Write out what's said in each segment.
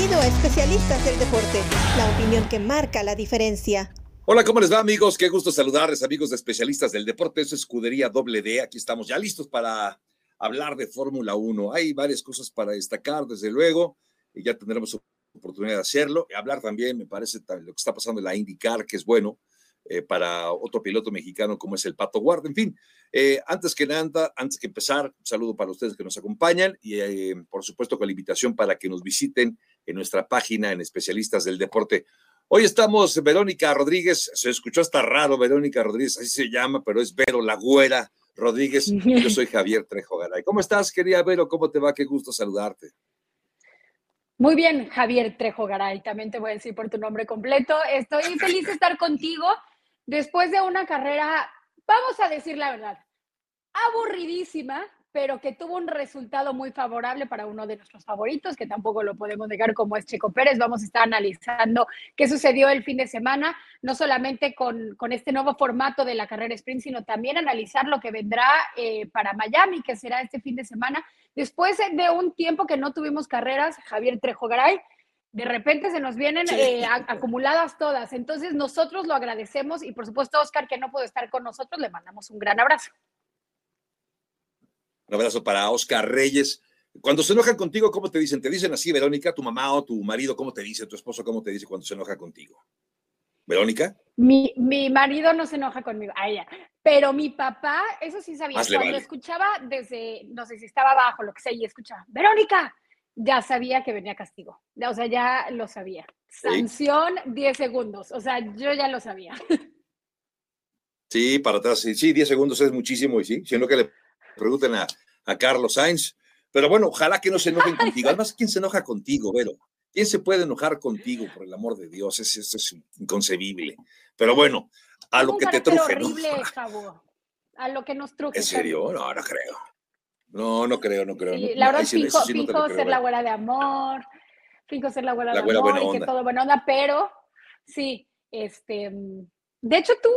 Bienvenido a Especialistas del Deporte, la opinión que marca la diferencia. Hola, ¿cómo les va amigos? Qué gusto saludarles amigos de Especialistas del Deporte. Eso es Escudería Doble D. Aquí estamos ya listos para hablar de Fórmula 1. Hay varias cosas para destacar, desde luego, y ya tendremos oportunidad de hacerlo. Y hablar también, me parece, lo que está pasando en la IndyCar, que es bueno. Eh, para otro piloto mexicano como es el Pato Guarda. En fin, eh, antes que nada, antes que empezar, un saludo para ustedes que nos acompañan y eh, por supuesto con la invitación para que nos visiten en nuestra página en Especialistas del Deporte. Hoy estamos Verónica Rodríguez, se escuchó hasta raro Verónica Rodríguez, así se llama, pero es Vero la Güera Rodríguez. Yo soy Javier Trejo Garay. ¿Cómo estás, querida Vero? ¿Cómo te va? Qué gusto saludarte. Muy bien, Javier Trejo Garay, también te voy a decir por tu nombre completo. Estoy feliz de estar contigo después de una carrera, vamos a decir la verdad, aburridísima, pero que tuvo un resultado muy favorable para uno de nuestros favoritos, que tampoco lo podemos negar como es Checo Pérez. Vamos a estar analizando qué sucedió el fin de semana, no solamente con, este nuevo formato de la carrera sprint, sino también analizar lo que vendrá eh, para Miami, que será este fin de semana. Después de un tiempo que no tuvimos carreras, Javier Trejo Garay, de repente se nos vienen eh, acumuladas todas. Entonces nosotros lo agradecemos y por supuesto Oscar que no pudo estar con nosotros, le mandamos un gran abrazo. Un abrazo para Oscar Reyes. Cuando se enojan contigo, ¿cómo te dicen? ¿Te dicen así, Verónica, tu mamá o tu marido? ¿Cómo te dice? ¿Tu esposo cómo te dice cuando se enoja contigo? ¿Verónica? Mi, mi marido no se enoja conmigo, a ella. Pero mi papá, eso sí sabía. cuando escuchaba desde, no sé si estaba abajo, lo que sea, y escuchaba, Verónica, ya sabía que venía castigo. O sea, ya lo sabía. Sanción 10 segundos. O sea, yo ya lo sabía. Sí, para atrás, sí, sí, 10 segundos es muchísimo, y sí, sino que le pregunten a, a Carlos Sainz. Pero bueno, ojalá que no se enojen contigo. Además, ¿quién se enoja contigo, Vero? ¿Quién se puede enojar contigo, por el amor de Dios? Eso, es inconcebible. Pero bueno, a lo que te truje, horrible, ¿no? A lo que nos truje. ¿En serio? No, no creo. No, no creo, no creo. la verdad, fijo, ser la abuela de amor, fijo ser la abuela de amor y que todo buena onda, pero sí, este, de hecho tú,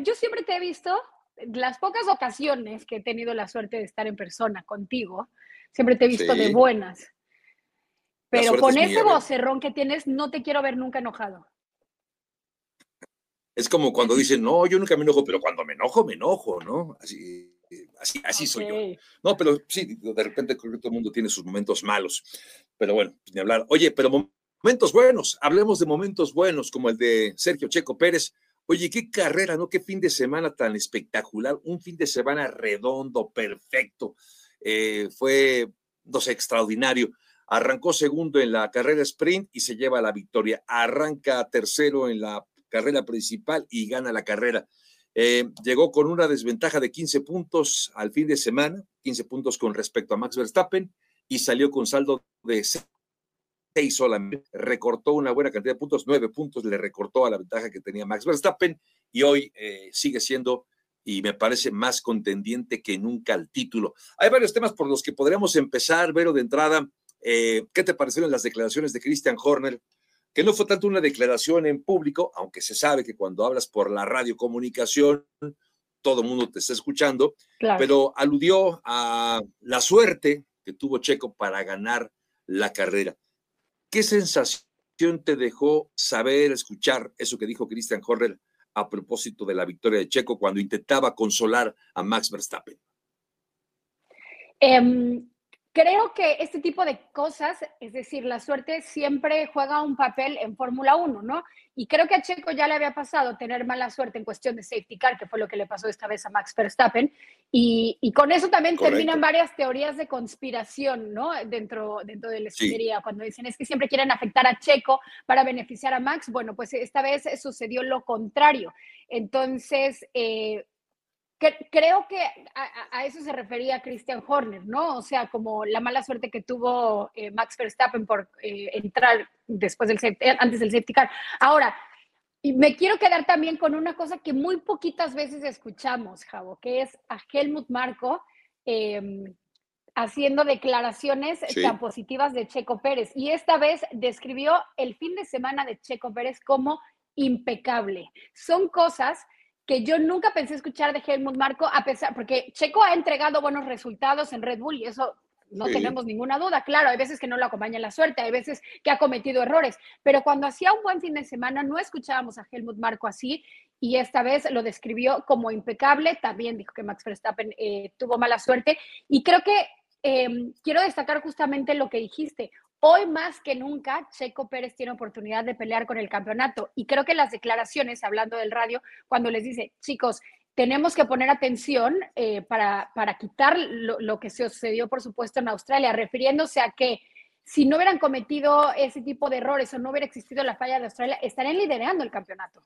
yo siempre te he visto, las pocas ocasiones que he tenido la suerte de estar en persona contigo, siempre te he visto de buenas. Pero con ese vocerrón que tienes, no te quiero ver nunca enojado. Es como cuando dicen, no, yo nunca me enojo, pero cuando me enojo, me enojo, ¿no? Así, Así, así soy yo. No, pero sí, de repente creo que todo el mundo tiene sus momentos malos. Pero bueno, ni hablar. Oye, pero momentos buenos, hablemos de momentos buenos como el de Sergio Checo Pérez. Oye, qué carrera, ¿no? Qué fin de semana tan espectacular. Un fin de semana redondo, perfecto. Eh, fue, no sé, extraordinario. Arrancó segundo en la carrera sprint y se lleva la victoria. Arranca tercero en la carrera principal y gana la carrera. Eh, llegó con una desventaja de 15 puntos al fin de semana, 15 puntos con respecto a Max Verstappen, y salió con saldo de 6 solamente. Recortó una buena cantidad de puntos, 9 puntos le recortó a la ventaja que tenía Max Verstappen, y hoy eh, sigue siendo, y me parece más contendiente que nunca al título. Hay varios temas por los que podríamos empezar, Vero, de entrada. Eh, ¿Qué te parecieron las declaraciones de Christian Horner? que no fue tanto una declaración en público, aunque se sabe que cuando hablas por la radiocomunicación, todo el mundo te está escuchando, pero aludió a la suerte que tuvo Checo para ganar la carrera. ¿Qué sensación te dejó saber, escuchar eso que dijo Christian Horner a propósito de la victoria de Checo cuando intentaba consolar a Max Verstappen? Em, Creo que este tipo de cosas, es decir, la suerte siempre juega un papel en Fórmula 1, ¿no? Y creo que a Checo ya le había pasado tener mala suerte en cuestión de safety car, que fue lo que le pasó esta vez a Max Verstappen. Y, y con eso también terminan varias teorías de conspiración, ¿no? Dentro, dentro de la escudería, cuando dicen es que siempre quieren afectar a Checo para beneficiar a Max. Bueno, pues esta vez sucedió lo contrario. Entonces, eh, creo que a, eso se refería Christian Horner, ¿no? O sea, como la mala suerte que tuvo eh, Max Verstappen por eh, entrar después del eh, antes del safety car. Ahora, y me quiero quedar también con una cosa que muy poquitas veces escuchamos, Javo, que es a Helmut Marco em, haciendo declaraciones tan positivas de Checo Pérez. Y esta vez describió el fin de semana de Checo Pérez como impecable. Son cosas que yo nunca pensé escuchar de Helmut Marco, a pesar, porque Checo ha entregado buenos resultados en Red Bull y eso no tenemos ninguna duda. Claro, hay veces que no lo acompaña la suerte, hay veces que ha cometido errores, pero cuando hacía un buen fin de semana no escuchábamos a Helmut Marco así y esta vez lo describió como impecable. También dijo que Max Verstappen eh, tuvo mala suerte y creo que em, quiero destacar justamente lo que dijiste. Hoy más que nunca, Checo Pérez tiene oportunidad de pelear con el campeonato y creo que las declaraciones, hablando del radio, cuando les dice, chicos, tenemos que poner atención eh, para, para, quitar lo, que se sucedió, por supuesto, en Australia, refiriéndose a que si no hubieran cometido ese tipo de errores o no hubiera existido la falla de Australia, estarían liderando el campeonato.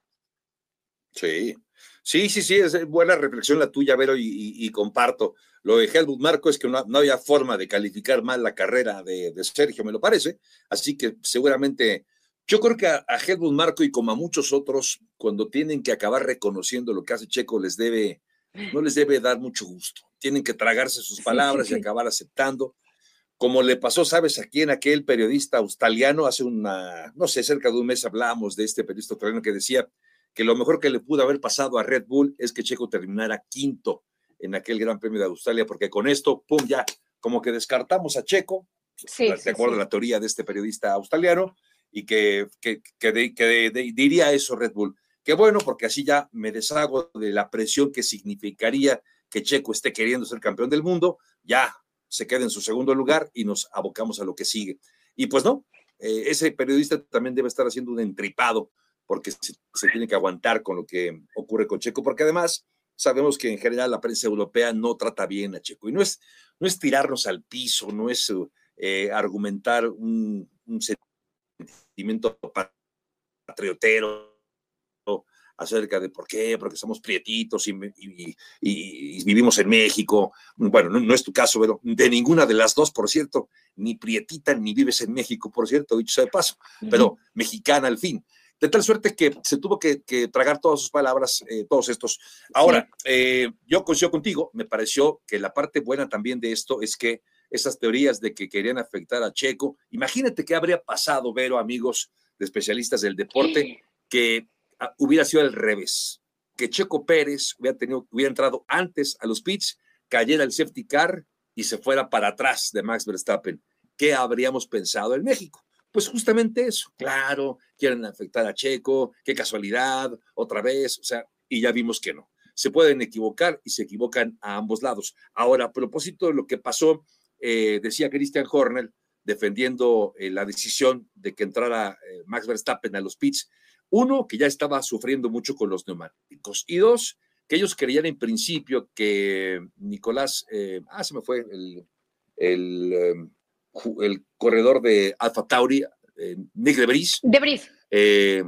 Sí, sí, sí, sí, es buena reflexión la tuya, Vero, y, comparto. Lo de Helmut Marco es que no, había forma de calificar mal la carrera de, Sergio, me lo parece. Así que seguramente, yo creo que a, Helmut Marco y como a muchos otros, cuando tienen que acabar reconociendo lo que hace Checo, les debe, no les debe dar mucho gusto. Tienen que tragarse sus palabras y acabar aceptando. Como le pasó, sabes, aquí en aquel periodista australiano, hace una, no sé, cerca de un mes hablábamos de este periodista australiano que decía, que lo mejor que le pudo haber pasado a Red Bull es que Checo terminara quinto en aquel Gran Premio de Australia, porque con esto, pum, ya como que descartamos a Checo, de acuerdo a la teoría de este periodista australiano, y que, que, diría eso Red Bull. Qué bueno, porque así ya me deshago de la presión que significaría que Checo esté queriendo ser campeón del mundo, ya se queda en su segundo lugar y nos abocamos a lo que sigue. Y pues no, eh, ese periodista también debe estar haciendo un entripado porque se, tiene que aguantar con lo que ocurre con Checo, porque además sabemos que en general la prensa europea no trata bien a Checo y no es, no es tirarnos al piso, no es eh, argumentar un, sentimiento patriotero acerca de por qué, porque somos prietitos y, vivimos en México. Bueno, no, es tu caso, pero de ninguna de las dos, por cierto, ni prietita ni vives en México, por cierto, dicho sea de paso, pero mexicana al fin de tal suerte que se tuvo que, tragar todas sus palabras, eh, todos estos. Ahora, eh, yo coincido contigo, me pareció que la parte buena también de esto es que esas teorías de que querían afectar a Checo, imagínate qué habría pasado, Vero, amigos de especialistas del deporte, que ah, hubiera sido al revés, que Checo Pérez hubiera, tenido, hubiera entrado antes a los pits, cayera el safety car y se fuera para atrás de Max Verstappen. ¿Qué habríamos pensado en México? Pues justamente eso, claro, quieren afectar a Checo, qué casualidad, otra vez, o sea, y ya vimos que no. Se pueden equivocar y se equivocan a ambos lados. Ahora, a propósito de lo que pasó, eh, decía Christian Horner, defendiendo eh, la decisión de que entrara eh, Max Verstappen a los pits, uno, que ya estaba sufriendo mucho con los neumáticos, y dos, que ellos creían en principio que Nicolás, ah, se me fue el, el el corredor de Alfa Tauri, eh, Nick Debris. Debris. Eh,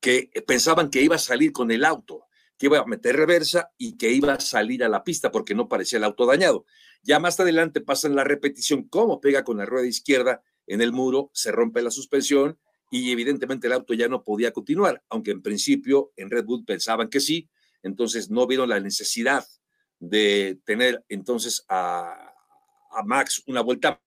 que pensaban que iba a salir con el auto, que iba a meter reversa y que iba a salir a la pista porque no parecía el auto dañado. Ya más adelante pasan la repetición, cómo pega con la rueda izquierda en el muro, se rompe la suspensión y evidentemente el auto ya no podía continuar, aunque en principio en Red Bull pensaban que sí, entonces no vieron la necesidad de tener entonces a, a Max una vuelta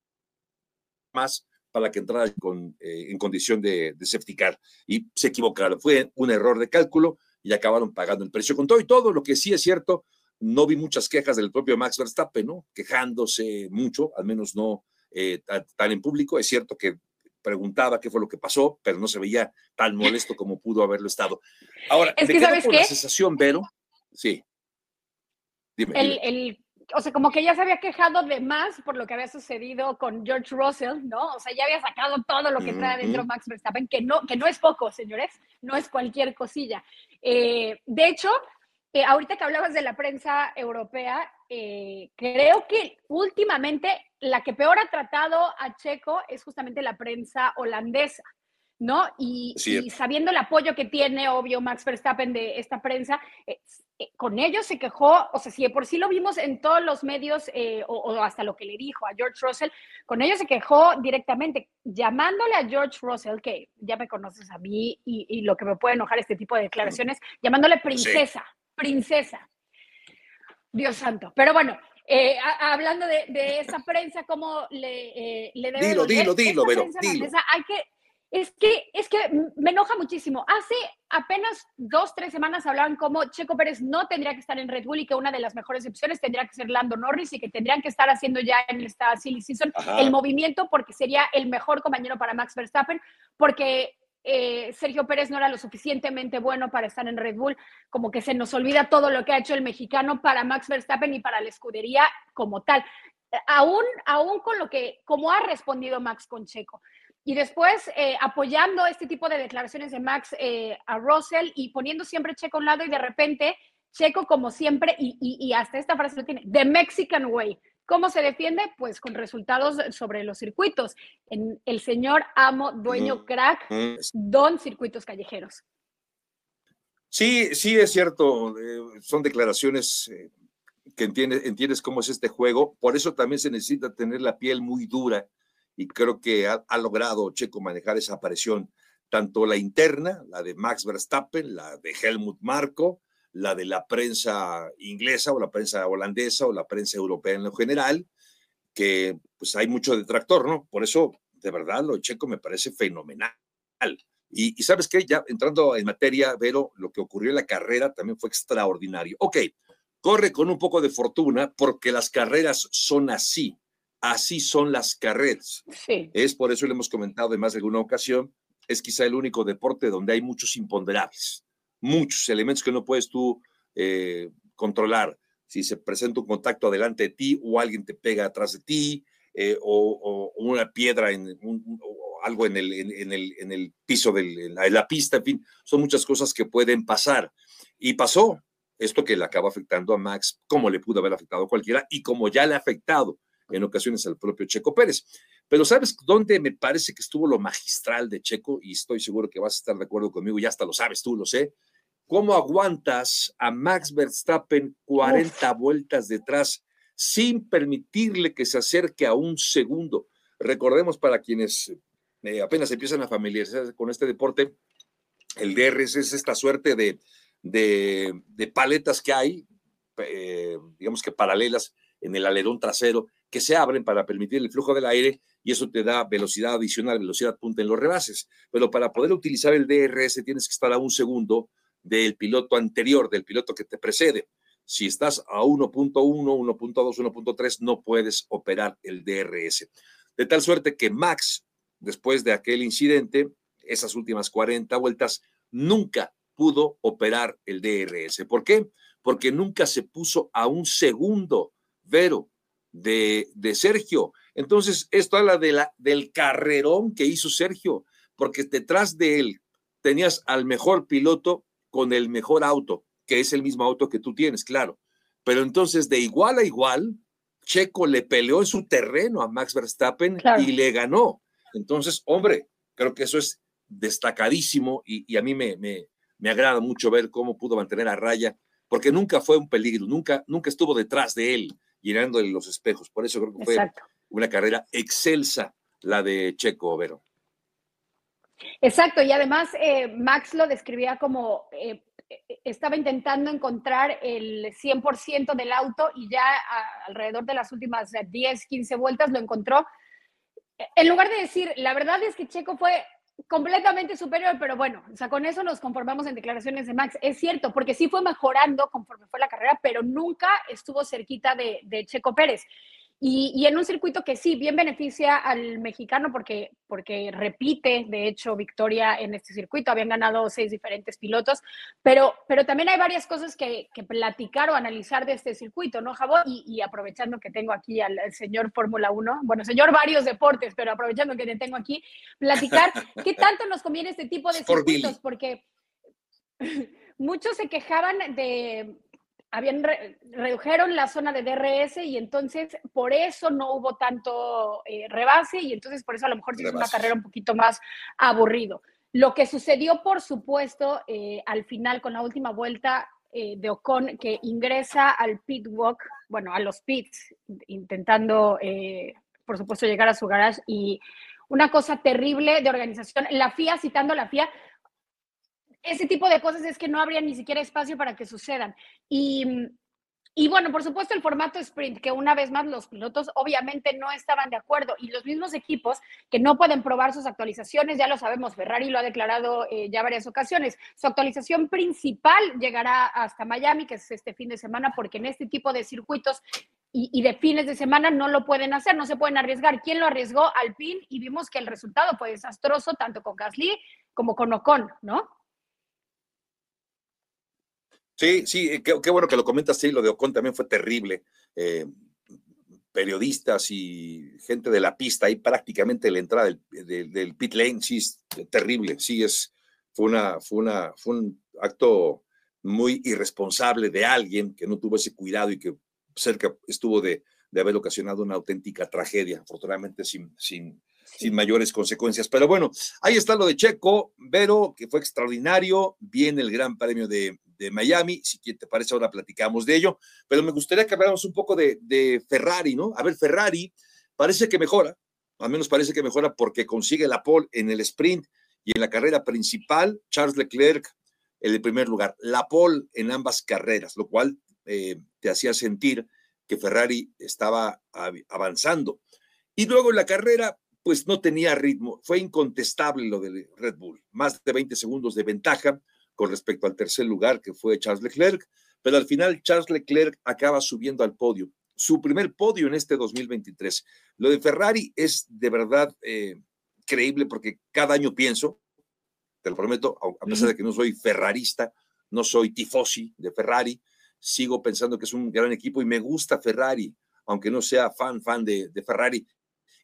más para que entrara con, eh, en condición de, de safety car. Y se equivocaron. Fue un error de cálculo y acabaron pagando el precio con todo y todo. Lo que sí es cierto, no vi muchas quejas del propio Max Verstappen, ¿no? Quejándose mucho, al menos no eh, tan en público. Es cierto que preguntaba qué fue lo que pasó, pero no se veía tan molesto como pudo haberlo estado. Ahora, es que, ¿sabes qué? la sensación, Vero. Sí. Dime, el, el o sea, como que ya se había quejado de más por lo que había sucedido con George Russell, ¿no? O sea, ya había sacado todo lo que trae adentro Max Verstappen, que no, que no es poco, señores, no es cualquier cosilla. Eh, de hecho, eh, ahorita que hablabas de la prensa europea, eh, creo que últimamente la que peor ha tratado a Checo es justamente la prensa holandesa. ¿no? Y, sabiendo el apoyo que tiene, obvio, Max Verstappen de esta prensa, eh, con ellos se quejó, o sea, si de por sí lo vimos en todos los medios, eh, o, hasta lo que le dijo a George Russell, con ellos se quejó directamente, llamándole a George Russell, que ya me conoces a mí y, lo que me puede enojar este tipo de declaraciones, llamándole princesa, princesa. Dios santo. Pero bueno, hablando de, esa prensa, ¿cómo le, le Dilo, dilo, dilo, pero dilo. hay que Es que, es que me enoja muchísimo. Hace apenas dos, tres semanas hablaban como Checo Pérez no tendría que estar en Red Bull y que una de las mejores opciones tendría que ser Lando Norris y que tendrían que estar haciendo ya en esta silly season el movimiento porque sería el mejor compañero para Max Verstappen, porque eh, Sergio Pérez no era lo suficientemente bueno para estar en Red Bull, como que se nos olvida todo lo que ha hecho el mexicano para Max Verstappen y para la escudería como tal. Aún, aún con lo que, como ha respondido Max con Checo. Y después eh, apoyando este tipo de declaraciones de Max eh, a Russell y poniendo siempre Checo a un lado y de repente Checo como siempre y, y, hasta esta frase lo tiene, The Mexican Way. ¿Cómo se defiende? Pues con resultados sobre los circuitos. En el señor amo, dueño, crack, don circuitos callejeros. Sí, sí, es cierto. Eh, son declaraciones que entiendes, entiendes cómo es este juego. Por eso también se necesita tener la piel muy dura y creo que ha, logrado Checo manejar esa presión, tanto la interna, la de Max Verstappen, la de Helmut Marko, la de la prensa inglesa o la prensa holandesa o la prensa europea en lo general, que pues hay mucho detractor, ¿no? Por eso, de verdad, lo de Checo me parece fenomenal. Y, y sabes qué, ya entrando en materia, Vero, lo que ocurrió en la carrera también fue extraordinario. Ok, corre con un poco de fortuna porque las carreras son así así son las carreras. Es por eso le hemos comentado en más de alguna ocasión, es quizá el único deporte donde hay muchos imponderables, muchos elementos que no puedes tú eh, controlar. Si se presenta un contacto adelante de ti o alguien te pega atrás de ti eh, o, una piedra en o algo en el, en, el, en el piso de la, la pista, en fin, son muchas cosas que pueden pasar. Y pasó esto que le acaba afectando a Max, como le pudo haber afectado a cualquiera y como ya le ha afectado en ocasiones al propio Checo Pérez. Pero ¿sabes dónde me parece que estuvo lo magistral de Checo? Y estoy seguro que vas a estar de acuerdo conmigo, ya hasta lo sabes tú, lo sé. ¿Cómo aguantas a Max Verstappen 40 vueltas detrás sin permitirle que se acerque a un segundo? Recordemos para quienes eh, apenas empiezan a familiarizarse con este deporte, el DRS es esta suerte de, de, paletas que hay, eh, digamos que paralelas en el alerón trasero, que se abren para permitir el flujo del aire y eso te da velocidad adicional, velocidad punta en los rebases. Pero para poder utilizar el DRS tienes que estar a un segundo del piloto anterior, del piloto que te precede. Si estás a 1.1, 1.2, 1.3, no puedes operar el DRS. De tal suerte que Max, después de aquel incidente, esas últimas 40 vueltas, nunca pudo operar el DRS. ¿Por qué? Porque nunca se puso a un segundo, Vero, de, Sergio. Entonces, esto habla de la, del carrerón que hizo Sergio, porque detrás de él tenías al mejor piloto con el mejor auto, que es el mismo auto que tú tienes, claro. Pero entonces, de igual a igual, Checo le peleó en su terreno a Max Verstappen y le ganó. Entonces, hombre, creo que eso es destacadísimo y, a mí me, me, me, agrada mucho ver cómo pudo mantener a raya, porque nunca fue un peligro, nunca, nunca estuvo detrás de él llenándole los espejos. Por eso creo que fue una carrera excelsa la de Checo Overo. Exacto, y además eh, Max lo describía como eh, estaba intentando encontrar el 100% del auto y ya alrededor de las últimas 10, 15 vueltas lo encontró. En lugar de decir, la verdad es que Checo fue completamente superior, pero bueno, o sea, con eso nos conformamos en declaraciones de Max. Es cierto, porque sí fue mejorando conforme fue la carrera, pero nunca estuvo cerquita de, de Checo Pérez. Y, en un circuito que sí, bien beneficia al mexicano porque, porque repite, de hecho, victoria en este circuito. Habían ganado seis diferentes pilotos, pero, pero también hay varias cosas que, que platicar o analizar de este circuito, ¿no, Jabo? Y, aprovechando que tengo aquí al, señor Fórmula 1, bueno, señor varios deportes, pero aprovechando que te tengo aquí, platicar qué tanto nos conviene este tipo de circuitos, porque muchos se quejaban de habían redujeron la zona de DRS y entonces por eso no hubo tanto eh, rebase y entonces por eso a lo mejor es una carrera un poquito más aburrido. Lo que sucedió, por supuesto, eh, al final con la última vuelta eh, de Ocon que ingresa al pit walk, bueno, a los pits, intentando, por supuesto, llegar a su garage y una cosa terrible de organización. La FIA, citando a la FIA, ese tipo de cosas es que no habría ni siquiera espacio para que sucedan. Y, Y bueno, por supuesto, el formato sprint, que una vez más los pilotos obviamente no estaban de acuerdo y los mismos equipos que no pueden probar sus actualizaciones, ya lo sabemos, Ferrari lo ha declarado eh, ya varias ocasiones, su actualización principal llegará hasta Miami, que es este fin de semana, porque en este tipo de circuitos y, y, de fines de semana no lo pueden hacer, no se pueden arriesgar. ¿Quién lo arriesgó? Alpine y vimos que el resultado fue desastroso tanto con Gasly como con Ocon, ¿no? Sí, sí, eh, qué, qué, bueno que lo comentas, sí, lo de Ocon también fue terrible. Eh, periodistas y gente de la pista ahí prácticamente la entrada del, del, del, pit lane, sí, es terrible, sí, es, fue, una, fue, una, fue un acto muy irresponsable de alguien que no tuvo ese cuidado y que cerca estuvo de, de haber ocasionado una auténtica tragedia, afortunadamente sin, sin, sin mayores consecuencias. Pero bueno, ahí está lo de Checo, Vero, que fue extraordinario, viene el Gran Premio de, de Miami, si te parece ahora platicamos de ello, pero me gustaría que habláramos un poco de, de, Ferrari, ¿no? A ver, Ferrari parece que mejora, al menos parece que mejora porque consigue la pole en el sprint y en la carrera principal, Charles Leclerc en el primer lugar, la pole en ambas carreras, lo cual eh, te hacía sentir que Ferrari estaba avanzando. Y luego en la carrera, pues no tenía ritmo, fue incontestable lo de Red Bull, más de 20 segundos de ventaja, con respecto al tercer lugar que fue Charles Leclerc, pero al final Charles Leclerc acaba subiendo al podio, su primer podio en este 2023. Lo de Ferrari es de verdad eh, creíble porque cada año pienso, te lo prometo, a pesar de que no soy ferrarista, no soy tifosi de Ferrari, sigo pensando que es un gran equipo y me gusta Ferrari, aunque no sea fan, fan de, de Ferrari.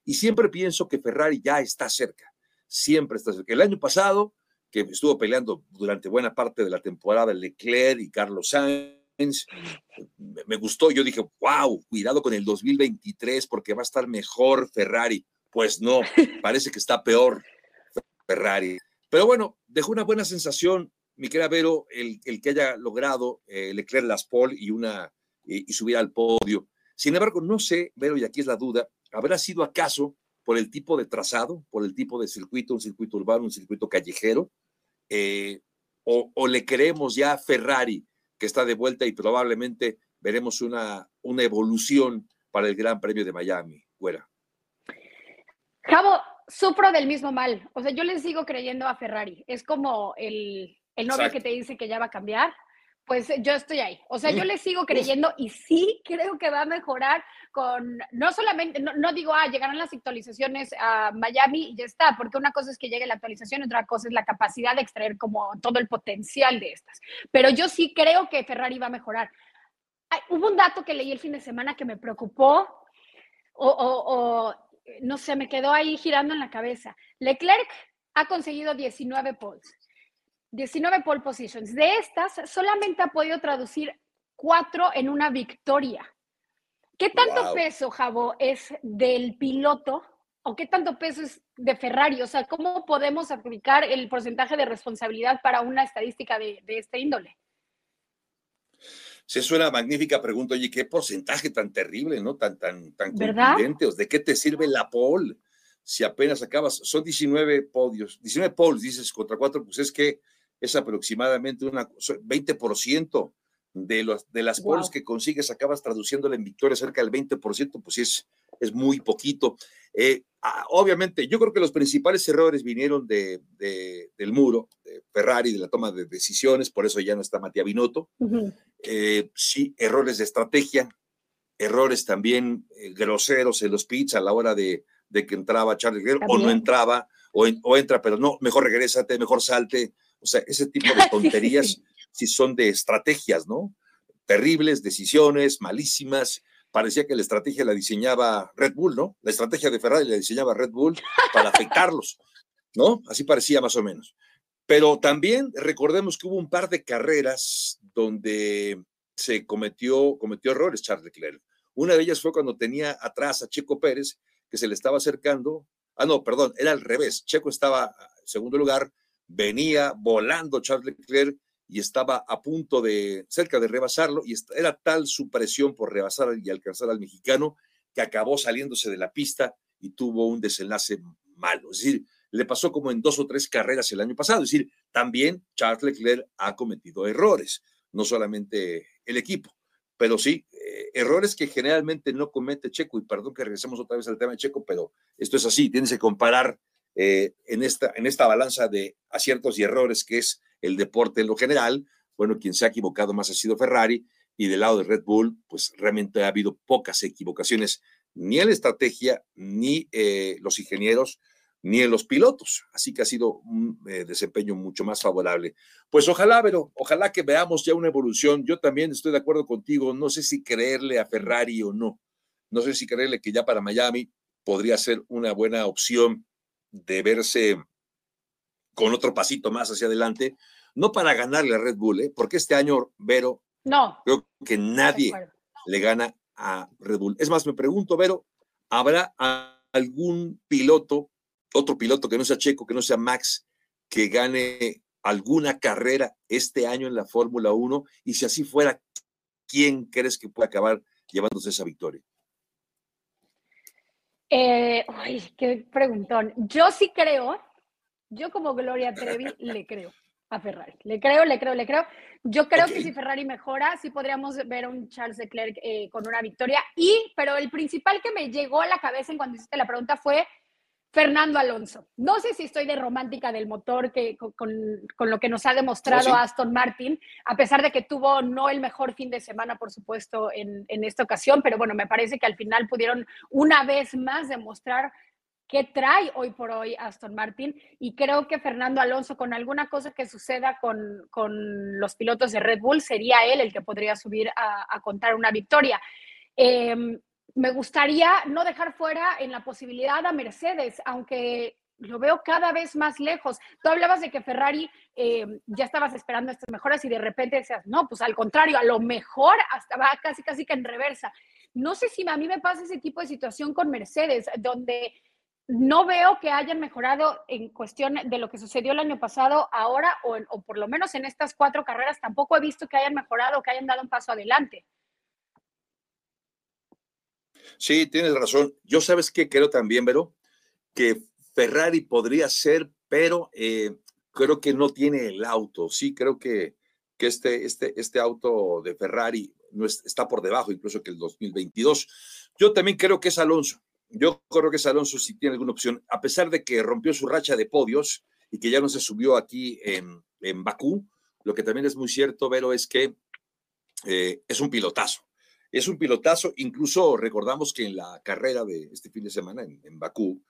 Y siempre pienso que Ferrari ya está cerca, siempre está cerca. El año pasado que estuvo peleando durante buena parte de la temporada Leclerc y Carlos Sainz. Me gustó, yo dije, wow, cuidado con el 2023 porque va a estar mejor Ferrari. Pues no, parece que está peor Ferrari. Pero bueno, dejó una buena sensación, mi querida Vero, el, el que haya logrado eh, Leclerc las pole y, una, y, y subir al podio. Sin embargo, no sé, Vero, y aquí es la duda, ¿habrá sido acaso por el tipo de trazado, por el tipo de circuito, un circuito urbano, un circuito callejero, eh, o, o, le creemos ya a Ferrari que está de vuelta y probablemente veremos una, una evolución para el Gran Premio de Miami, fuera. Cabo, sufro del mismo mal. O sea, yo le sigo creyendo a Ferrari. Es como el, el novio Exacto. que te dice que ya va a cambiar pues yo estoy ahí. O sea, yo le sigo creyendo y sí creo que va a mejorar con, no solamente, no, no, digo, ah, llegarán las actualizaciones a Miami y ya está, porque una cosa es que llegue la actualización, otra cosa es la capacidad de extraer como todo el potencial de estas. Pero yo sí creo que Ferrari va a mejorar. Ay, hubo un dato que leí el fin de semana que me preocupó o, o, o no sé, me quedó ahí girando en la cabeza. Leclerc ha conseguido 19 poles 19 pole positions. De estas, solamente ha podido traducir cuatro en una victoria. ¿Qué tanto wow. peso, Javo, es del piloto o qué tanto peso es de Ferrari? O sea, ¿cómo podemos aplicar el porcentaje de responsabilidad para una estadística de, de este índole? Sí, es una magnífica pregunta. Oye, ¿qué porcentaje tan terrible, no? Tan, tan, tan contundente. ¿De qué te sirve la pole? Si apenas acabas, son 19 podios, 19 poles, dices, contra cuatro, pues es que es aproximadamente una 20% de, los, de las wow. poles que consigues, acabas traduciéndola en victoria cerca del 20%, pues es, es muy poquito. Eh, obviamente, yo creo que los principales errores vinieron de, de, del muro, de Ferrari, de la toma de decisiones, por eso ya no está Matías Binotto. Uh -huh. eh, sí, errores de estrategia, errores también eh, groseros en los pits a la hora de, de que entraba Charles Leclerc o no entraba, o, en, o entra, pero no, mejor regrésate, mejor salte o sea, ese tipo de tonterías sí, sí son de estrategias, ¿no? Terribles, decisiones malísimas. Parecía que la estrategia la diseñaba Red Bull, ¿no? La estrategia de Ferrari la diseñaba Red Bull para afectarlos, ¿no? Así parecía más o menos. Pero también recordemos que hubo un par de carreras donde se cometió, cometió errores Charles Leclerc. Una de ellas fue cuando tenía atrás a Checo Pérez, que se le estaba acercando. Ah, no, perdón, era al revés. Checo estaba en segundo lugar, venía volando Charles Leclerc y estaba a punto de, cerca de rebasarlo, y era tal su presión por rebasar y alcanzar al mexicano que acabó saliéndose de la pista y tuvo un desenlace malo. Es decir, le pasó como en dos o tres carreras el año pasado. Es decir, también Charles Leclerc ha cometido errores, no solamente el equipo. pero sí, eh, errores que generalmente no comete Checo, y perdón que regresemos otra vez al tema de Checo, pero esto es así, tienes que comparar eh, en, esta, en esta balanza de aciertos y errores que es el deporte en lo general, bueno, quien se ha equivocado más ha sido Ferrari, y del lado de Red Bull, pues realmente ha habido pocas equivocaciones, ni en la estrategia, ni eh, los ingenieros, ni en los pilotos. Así que ha sido un eh, desempeño mucho más favorable. Pues ojalá, pero ojalá que veamos ya una evolución. Yo también estoy de acuerdo contigo. No sé si creerle a Ferrari o no. No sé si creerle que ya para Miami podría ser una buena opción de verse con otro pasito más hacia adelante. No para ganarle a Red Bull, ¿eh? porque este año, Vero, no. creo que nadie le gana a Red Bull. Es más, me pregunto, Vero, ¿habrá algún piloto otro piloto que no sea Checo, que no sea Max, que gane alguna carrera este año en la Fórmula 1? Y si así fuera, ¿quién crees que puede acabar llevándose esa victoria? Eh, ay, qué preguntón. Yo sí creo, yo como Gloria Trevi le creo a Ferrari. Le creo, le creo, le creo. Yo creo que si Ferrari mejora, sí podríamos ver a un Charles Leclerc eh, con una victoria. Y, pero el principal que me llegó a la cabeza en cuando hiciste la pregunta fue Fernando Alonso. No sé si estoy de romántica del motor que, con, lo que nos ha demostrado Aston Martin, a pesar de que tuvo no el mejor fin de semana, por supuesto, en, esta ocasión, pero bueno, me parece que al final pudieron una vez más demostrar qué trae hoy por hoy Aston Martin y creo que Fernando Alonso con alguna cosa que suceda con, los pilotos de Red Bull sería él el que podría subir a, contar una victoria. Em, me gustaría no dejar fuera en la posibilidad a Mercedes, aunque lo veo cada vez más lejos. Tú hablabas de que Ferrari eh, ya estabas esperando estas mejoras y de repente decías, no, pues al contrario, a lo mejor hasta va casi, casi que en reversa. No sé si a mí me pasa ese tipo de situación con Mercedes, donde no veo que hayan mejorado en cuestión de lo que sucedió el año pasado, ahora, o, o por lo menos en estas cuatro carreras, tampoco he visto que hayan mejorado, que hayan dado un paso adelante. Sí, tienes razón. Yo sabes que creo también, Vero, que Ferrari podría ser, pero eh, creo que no tiene el auto. Sí, creo que, que este, este, este auto de Ferrari no está por debajo incluso que el 2022. Yo también creo que es Alonso. Yo creo que es Alonso si tiene alguna opción, a pesar de que rompió su racha de podios y que ya no se subió aquí en, en Bakú. Lo que también es muy cierto, Vero, es que eh, es un pilotazo. Es un pilotazo, incluso recordamos que en la carrera de este fin de semana en, Bakú,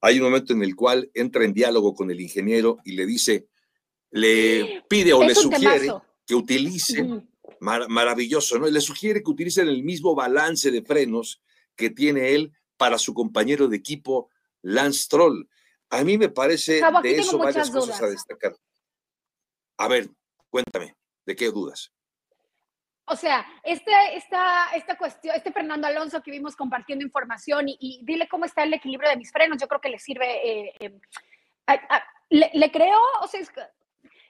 hay un momento en el cual entra en diálogo con el ingeniero y le dice, le pide o le sugiere que utilice, maravilloso, ¿no? Le sugiere que utilicen el mismo balance de frenos que tiene él para su compañero de equipo, Lance Troll. A mí me parece de eso varias cosas a destacar. A ver, cuéntame, ¿de qué dudas? O sea, este, esta, esta cuestión, este Fernando Alonso que vimos compartiendo información y, dile cómo está el equilibrio de mis frenos, yo creo que le sirve. Eh, eh, le, creo, o sea,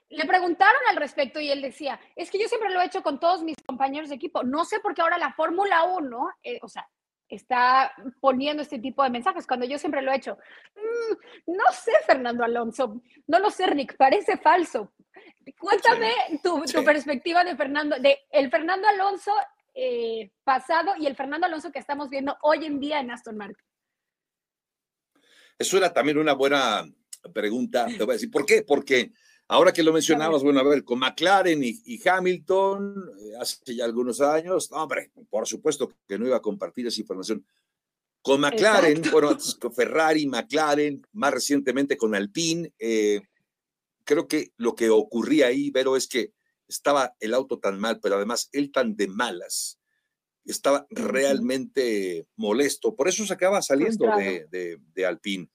le preguntaron al respecto y él decía, es que yo siempre lo he hecho con todos mis compañeros de equipo. No sé por qué ahora la Fórmula 1, eh, o sea, está poniendo este tipo de mensajes cuando yo siempre lo he hecho. Mm, no sé, Fernando Alonso, no lo sé, Rick, parece falso. Cuéntame tu, perspectiva de Fernando, de el Fernando Alonso eh, pasado y el Fernando Alonso que estamos viendo hoy en día en Aston Martin. Eso era también una buena pregunta. Te voy a decir, ¿por qué? Porque ahora que lo mencionabas, bueno, a ver, con McLaren y, Hamilton, eh, hace ya algunos años, hombre, por supuesto que no iba a compartir esa información. Con McLaren, bueno, con Ferrari, McLaren, más recientemente con Alpine, eh, creo que lo que ocurría ahí, Vero, es que estaba el auto tan mal, pero además él tan de malas, estaba realmente molesto. Por eso se acaba saliendo de, de, de, Alpine,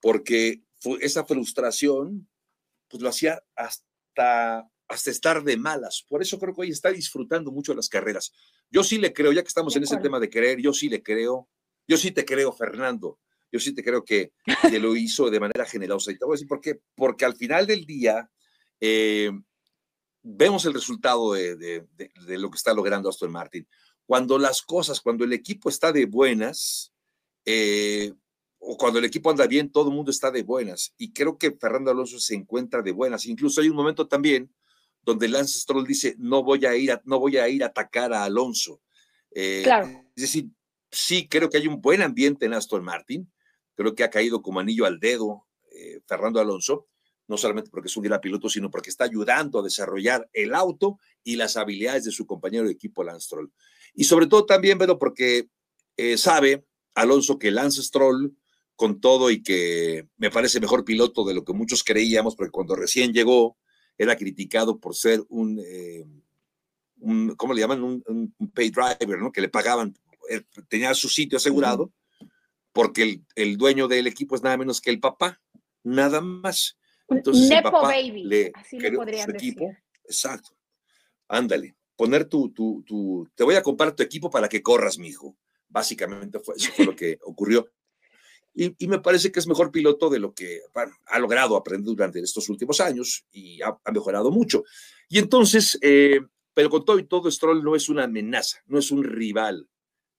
porque esa frustración pues lo hacía hasta, hasta estar de malas. Por eso creo que hoy está disfrutando mucho las carreras. Yo sí le creo, ya que estamos en ese tema de creer, yo sí le creo, yo sí te creo, Fernando yo sí te creo que, lo hizo de manera generosa. Y te voy a decir por qué. Porque al final del día eh, vemos el resultado de, lo que está logrando Aston Martin. Cuando las cosas, cuando el equipo está de buenas, eh, o cuando el equipo anda bien, todo el mundo está de buenas. Y creo que Fernando Alonso se encuentra de buenas. Incluso hay un momento también donde Lance Stroll dice, no voy a ir a, no voy a, ir a atacar a Alonso. Eh, claro. Es decir, sí creo que hay un buen ambiente en Aston Martin, creo que ha caído como anillo al dedo eh, Fernando Alonso, no solamente porque es un gran piloto, sino porque está ayudando a desarrollar el auto y las habilidades de su compañero de equipo Lance Stroll. Y sobre todo también, pero porque eh, sabe Alonso que Lance Stroll, con todo y que me parece mejor piloto de lo que muchos creíamos, porque cuando recién llegó era criticado por ser un, eh, un ¿cómo le llaman? Un, pay driver, ¿no? Que le pagaban, eh, tenía su sitio asegurado, porque el, el dueño del equipo es nada menos que el papá, nada más. Entonces, Nepo baby, le así lo podrían equipo. Exacto. Ándale, poner tu, tu, tu, te voy a comprar tu equipo para que corras, mi hijo. Básicamente fue, eso fue lo que ocurrió. Y, y, me parece que es mejor piloto de lo que ha logrado aprender durante estos últimos años y ha, mejorado mucho. Y entonces, eh, pero con todo y todo, Stroll no es una amenaza, no es un rival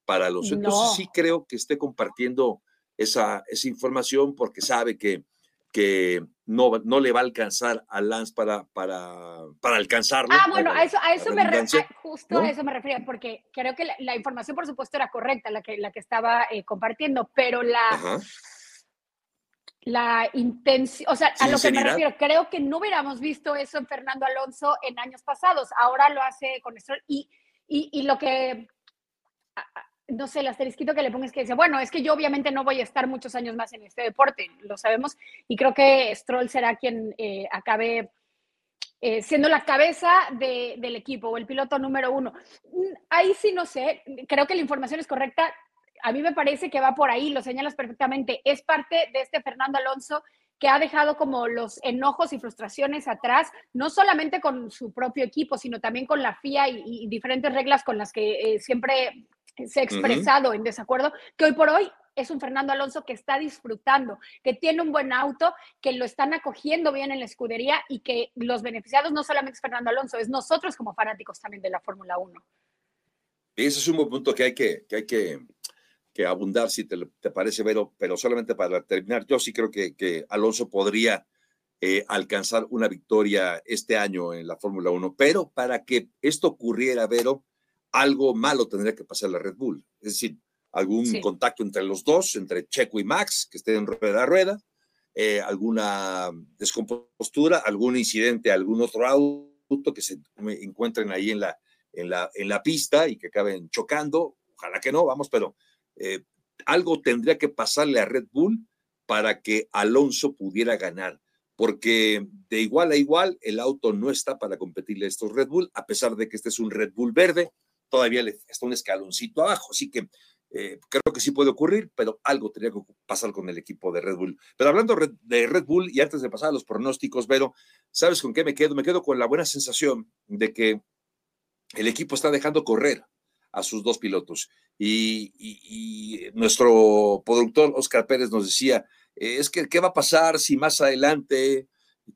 para los. Entonces sí creo que esté compartiendo esa, esa información porque sabe que que no, no le va a alcanzar a Lance para, para, para alcanzarlo. Ah, bueno, a eso, a eso me refiero, justo a eso me refiero, porque creo que la, información, por supuesto, era correcta, la que, la que estaba eh, compartiendo, pero la, la intención, o sea, a lo que me refiero, creo que no hubiéramos visto eso en Fernando Alonso en años pasados, ahora lo hace con esto, y, y, y lo que no sé, el asterisquito que le pongo es que dice, bueno, es que yo obviamente no voy a estar muchos años más en este deporte, lo sabemos, y creo que Stroll será quien eh, acabe eh, siendo la cabeza del equipo o el piloto número uno. Mm, ahí sí no sé, creo que la información es correcta. A mí me parece que va por ahí, lo señalas perfectamente. Es parte de este Fernando Alonso que ha dejado como los enojos y frustraciones atrás, no solamente con su propio equipo, sino también con la FIA y, diferentes reglas con las que eh, siempre se ha expresado en desacuerdo, que hoy por hoy es un Fernando Alonso que está disfrutando, que tiene un buen auto, que lo están acogiendo bien en la escudería y que los beneficiados no solamente es Fernando Alonso, es nosotros como fanáticos también de la Fórmula 1. Ese es un buen punto que hay que, que, hay que, que abundar, si te, te, parece, Vero, pero solamente para terminar, yo sí creo que, que Alonso podría eh, alcanzar una victoria este año en la Fórmula 1, pero para que esto ocurriera, Vero, algo malo tendría que pasar la Red Bull. Es decir, algún contacto entre los dos, entre Checo y Max, que estén rueda a rueda, eh, alguna descompostura, algún incidente, algún otro auto que se encuentren ahí en la, en la, en la pista y que acaben chocando. Ojalá que no, vamos, pero eh, algo tendría que pasarle a Red Bull para que Alonso pudiera ganar, porque de igual a igual el auto no está para competirle a estos Red Bull, a pesar de que este es un Red Bull verde, todavía le está un escaloncito abajo, así que eh, creo que sí puede ocurrir, pero algo tendría que pasar con el equipo de Red Bull. Pero hablando de Red Bull y antes de pasar a los pronósticos, Vero, ¿sabes con qué me quedo? Me quedo con la buena sensación de que el equipo está dejando correr a sus dos pilotos. Y, nuestro productor Oscar Pérez nos decía, eh, es que, ¿qué va a pasar si más adelante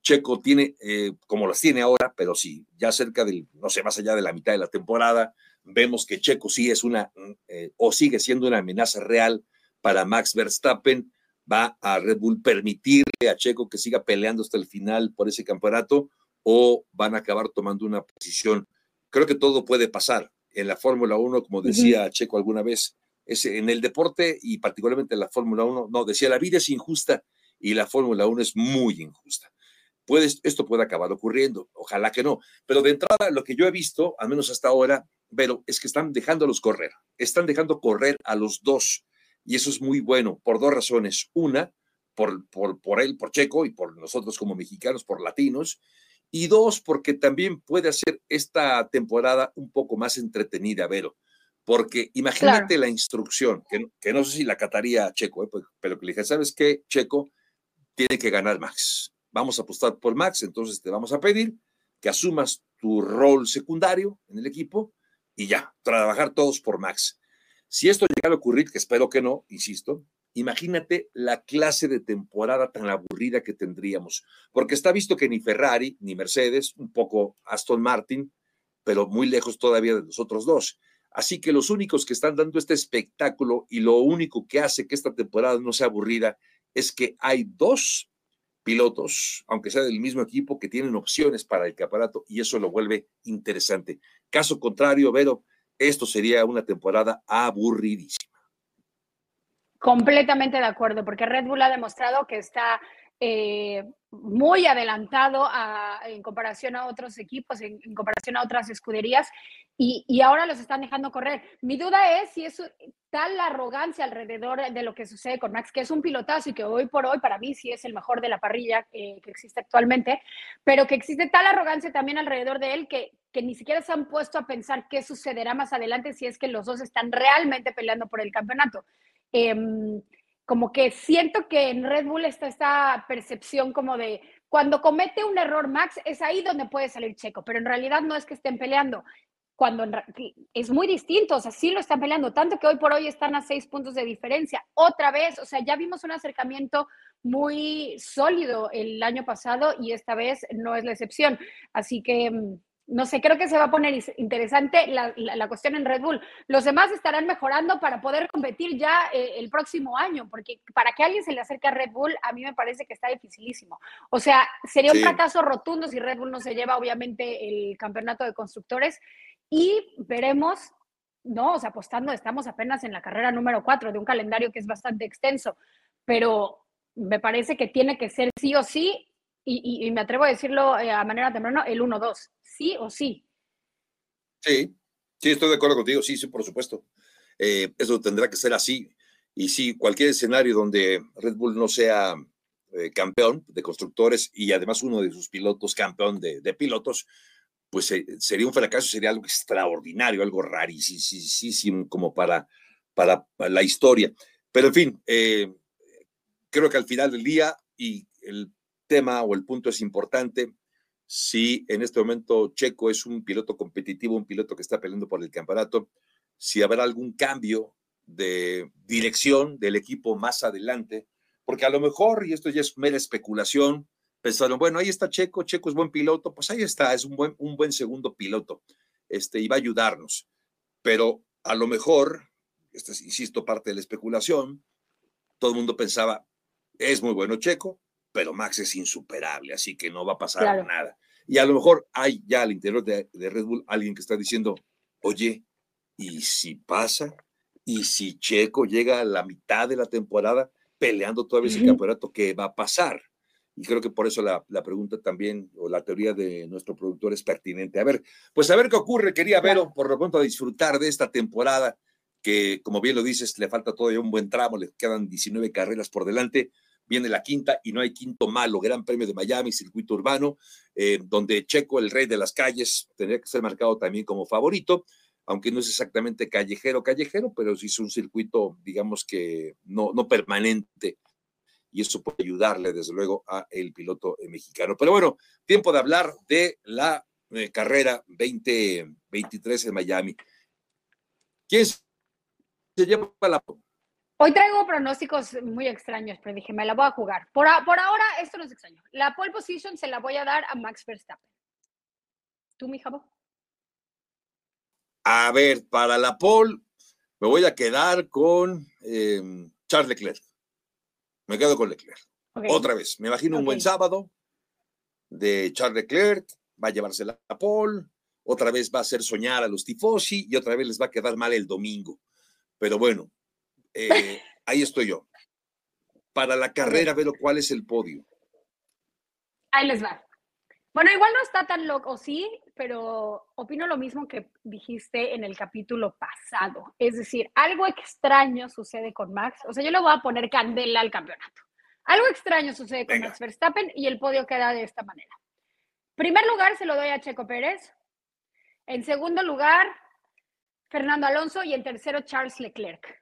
Checo tiene, eh, como las tiene ahora, pero sí, ya cerca del, no sé, más allá de la mitad de la temporada, vemos que Checo sí es una, eh, o sigue siendo una amenaza real para Max Verstappen, va a Red Bull permitirle a Checo que siga peleando hasta el final por ese campeonato o van a acabar tomando una posición. Creo que todo puede pasar en la Fórmula 1, como decía Checo alguna vez, es en el deporte y particularmente en la Fórmula 1, no, decía, la vida es injusta y la Fórmula 1 es muy injusta esto puede acabar ocurriendo, ojalá que no. Pero de entrada, lo que yo he visto, al menos hasta ahora, pero es que están dejándolos correr, están dejando correr a los dos. Y eso es muy bueno por dos razones. Una, por, por, por él, por Checo, y por nosotros como mexicanos, por latinos. Y dos, porque también puede hacer esta temporada un poco más entretenida, Vero. Porque imagínate la instrucción, que, que, no sé si la cataría Checo, eh, pero que le dije, ¿sabes qué, Checo? Tiene que ganar Max vamos a apostar por Max, entonces te vamos a pedir que asumas tu rol secundario en el equipo y ya, trabajar todos por Max. Si esto llega a ocurrir, que espero que no, insisto, imagínate la clase de temporada tan aburrida que tendríamos, porque está visto que ni Ferrari, ni Mercedes, un poco Aston Martin, pero muy lejos todavía de los otros dos. Así que los únicos que están dando este espectáculo y lo único que hace que esta temporada no sea aburrida es que hay dos pilotos, aunque sea del mismo equipo, que tienen opciones para el campeonato y eso lo vuelve interesante. Caso contrario, Vero, esto sería una temporada aburridísima. Completamente de acuerdo, porque Red Bull ha demostrado que está eh, muy adelantado en comparación a otros equipos, en, comparación a otras escuderías, y, ahora los están dejando correr. Mi duda es si es tal la arrogancia alrededor de lo que sucede con Max, que es un pilotazo y que hoy por hoy para mí sí es el mejor de la parrilla eh, que existe actualmente, pero que existe tal arrogancia también alrededor de él que, que ni siquiera se han puesto a pensar qué sucederá más adelante si es que los dos están realmente peleando por el campeonato. Em, como que siento que en Red Bull está esta percepción como de cuando comete un error Max es ahí donde puede salir Checo, pero en realidad no es que estén peleando. Cuando es muy distinto, o sea, sí lo están peleando, tanto que hoy por hoy están a seis puntos de diferencia. Otra vez, o sea, ya vimos un acercamiento muy sólido el año pasado y esta vez no es la excepción. Así que mm, no sé, creo que se va a poner interesante la, cuestión en Red Bull. Los demás estarán mejorando para poder competir ya eh, el próximo año, porque para que alguien se le acerque a Red Bull, a mí me parece que está dificilísimo. O sea, sería un fracaso rotundo si Red Bull no se lleva, obviamente, el campeonato de constructores y veremos, no, o sea, apostando, estamos apenas en la carrera número cuatro de un calendario que es bastante extenso, pero me parece que tiene que ser sí o sí y, me atrevo a decirlo eh, a manera temprana, el 1-2, sí o sí. Sí, sí, estoy de acuerdo contigo, sí, sí, por supuesto. Eh, eso tendrá que ser así. Y sí, cualquier escenario donde Red Bull no sea eh, campeón de constructores y además uno de sus pilotos campeón de, pilotos, pues sería un fracaso, sería algo extraordinario, algo rarísimo como para, para, la historia. Pero en fin, creo que al final del día y el tema o el punto es importante. Si en este momento Checo es un piloto competitivo, un piloto que está peleando por el campeonato, si habrá algún cambio de dirección del equipo más adelante, porque a lo mejor, y esto ya es mera especulación, pensaron, bueno, ahí está Checo, Checo es buen piloto, pues ahí está, es un buen, un buen segundo piloto, este, y va a ayudarnos. Pero a lo mejor, esta es, insisto, parte de la especulación, todo el mundo pensaba, es muy bueno Checo, pero Max es insuperable, así que no va a pasar nada. Y a lo mejor hay ya al interior de, Red Bull alguien que está diciendo, oye, ¿y si pasa? ¿Y si Checo llega a la mitad de la temporada peleando todavía ese campeonato, qué va a pasar? Y creo que por eso la, la, pregunta también, o la teoría de nuestro productor es pertinente. A ver, pues a ver qué ocurre. Quería ver, por lo pronto, a disfrutar de esta temporada, que como bien lo dices, le falta todavía un buen tramo, le quedan 19 carreras por delante viene la quinta y no hay quinto malo, Gran Premio de Miami, circuito urbano, eh, donde Checo, el rey de las calles, tendría que ser marcado también como favorito, aunque no es exactamente callejero, callejero, pero sí es un circuito, digamos que no, no permanente, y eso puede ayudarle, desde luego, a el piloto mexicano. Pero bueno, tiempo de hablar de la eh, carrera 2023 en Miami. ¿Quién se lleva la Hoy traigo pronósticos muy extraños, pero dije, me la voy a jugar. Por, por ahora, esto no es extraño. La pole position se la voy a dar a Max Verstappen. ¿Tú, mi jabo? A ver, para la pole me voy a quedar con em, Charles Leclerc. Me quedo con Leclerc. Otra vez, me imagino un buen sábado de Charles Leclerc, va a llevarse la pole, otra vez va a hacer soñar a los tifosi y otra vez les va a quedar mal el domingo. Pero bueno, eh, ahí estoy yo. Para la carrera, ver cuál es el podio. Ahí les va. Bueno, igual no está tan loco, sí, pero opino lo mismo que dijiste en el capítulo pasado. Es decir, algo extraño sucede con Max. O sea, yo le voy a poner candela al campeonato. Algo extraño sucede con Max Verstappen y el podio queda de esta manera. Primer lugar se lo doy a Checo Pérez. En segundo lugar, Fernando Alonso y en tercero, Charles Leclerc.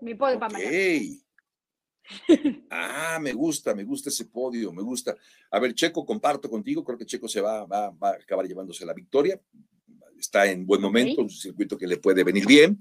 Mi podio para Ah, me gusta, me gusta ese podio, me gusta. A ver, Checo, comparto contigo, creo que Checo se va, va, a acabar llevándose la victoria. Está en buen momento, un circuito que le puede venir bien.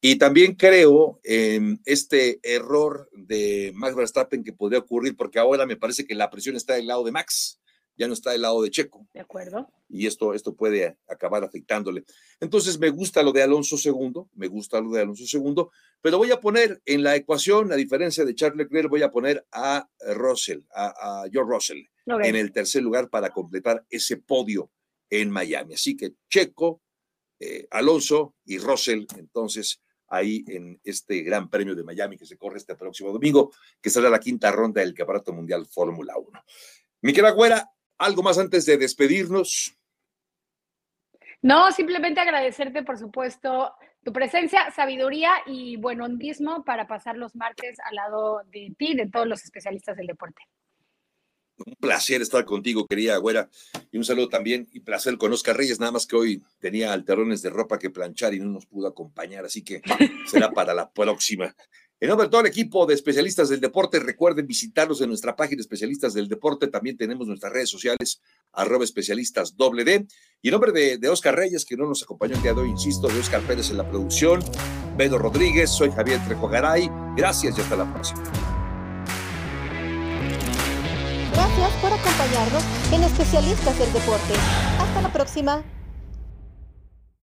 Y también creo en este error de Max Verstappen que podría ocurrir, porque ahora me parece que la presión está del lado de Max ya no está del lado de Checo. De acuerdo. Y esto, esto puede acabar afectándole. Entonces me gusta lo de Alonso segundo, me gusta lo de Alonso segundo, pero voy a poner en la ecuación, a diferencia de Charles Leclerc, voy a poner a Russell, a, George Russell, en el tercer lugar para completar ese podio en Miami. Así que Checo, eh, Alonso y Russell, entonces, ahí en este Gran Premio de Miami que se corre este próximo domingo, que será la quinta ronda del Campeonato Mundial Fórmula 1. Miquel Agüera, ¿algo más antes de despedirnos? No, simplemente agradecerte, por supuesto, tu presencia, sabiduría y buen hondismo para pasar los martes al lado de ti, de todos los especialistas del deporte. Un placer estar contigo, querida güera. Y un saludo también y placer con Oscar Reyes, nada más que hoy tenía alterones de ropa que planchar y no nos pudo acompañar, así que será para la próxima. En nombre de todo el equipo de especialistas del deporte, recuerden visitarnos en nuestra página especialistas del deporte. También tenemos nuestras redes sociales, arroba especialistas doble D. Y en nombre de, Oscar Reyes, que no nos acompañó el día de hoy, insisto, de Oscar Pérez en la producción, Bedo Rodríguez, soy Javier Trejo Garay. Gracias y hasta la próxima. Gracias por acompañarnos en Especialistas del Deporte. Hasta la próxima.